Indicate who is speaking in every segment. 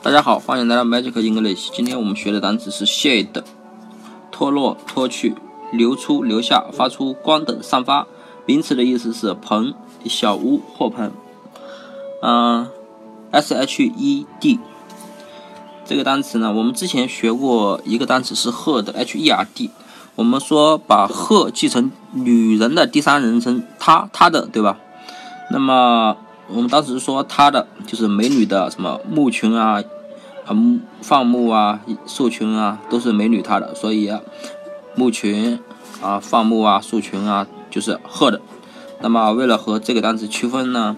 Speaker 1: 大家好，欢迎来到 Magic English。今天我们学的单词是 shade，脱落、脱去、流出、留下、发出光等散发。名词的意思是棚、小屋或棚。嗯，S H E D 这个单词呢，我们之前学过一个单词是 herd，H E R D。我们说把 her 记成女人的第三人称，她、她的，对吧？那么我们当时说他的就是美女的什么牧群啊，啊放牧啊，兽群啊，都是美女她的，所以牧群啊，放牧啊，兽群啊，就是鹤的。那么为了和这个单词区分呢，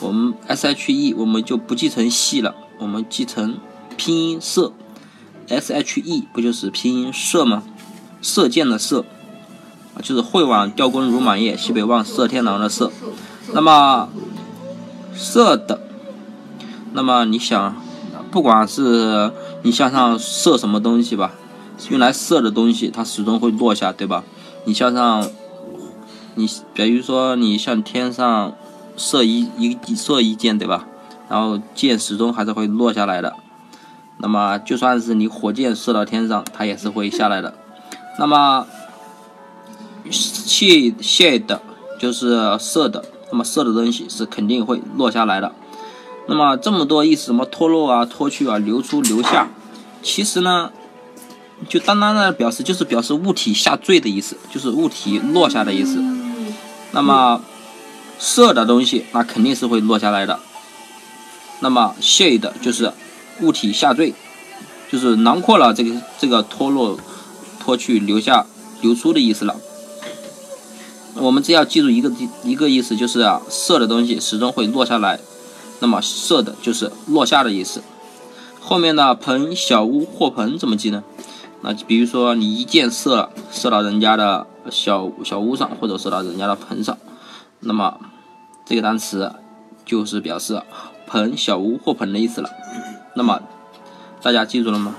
Speaker 1: 我们 S H E 我们就不记成系了，我们记成拼音射，S H E 不就是拼音射吗？射箭的射啊，就是会往雕弓如满月，西北望射天狼的射。那么射的，那么你想，不管是你向上射什么东西吧，用来射的东西，它始终会落下，对吧？你向上，你比如说你向天上射一一射一箭，对吧？然后箭始终还是会落下来的。那么就算是你火箭射到天上，它也是会下来的。那么 shade shade 就是射的。那么射的东西是肯定会落下来的。那么这么多意思，什么脱落啊、脱去啊、流出、流下，其实呢，就单单的表示就是表示物体下坠的意思，就是物体落下的意思。那么射的东西，那肯定是会落下来的。那么 shade 就是物体下坠，就是囊括了这个这个脱落、脱去、留下、流出的意思了。我们只要记住一个一个意思，就是啊，射的东西始终会落下来。那么射的就是落下的意思。后面的棚、小屋或棚怎么记呢？那比如说你一箭射了，射到人家的小小屋上，或者射到人家的棚上，那么这个单词就是表示棚、小屋或棚的意思了。那么大家记住了吗？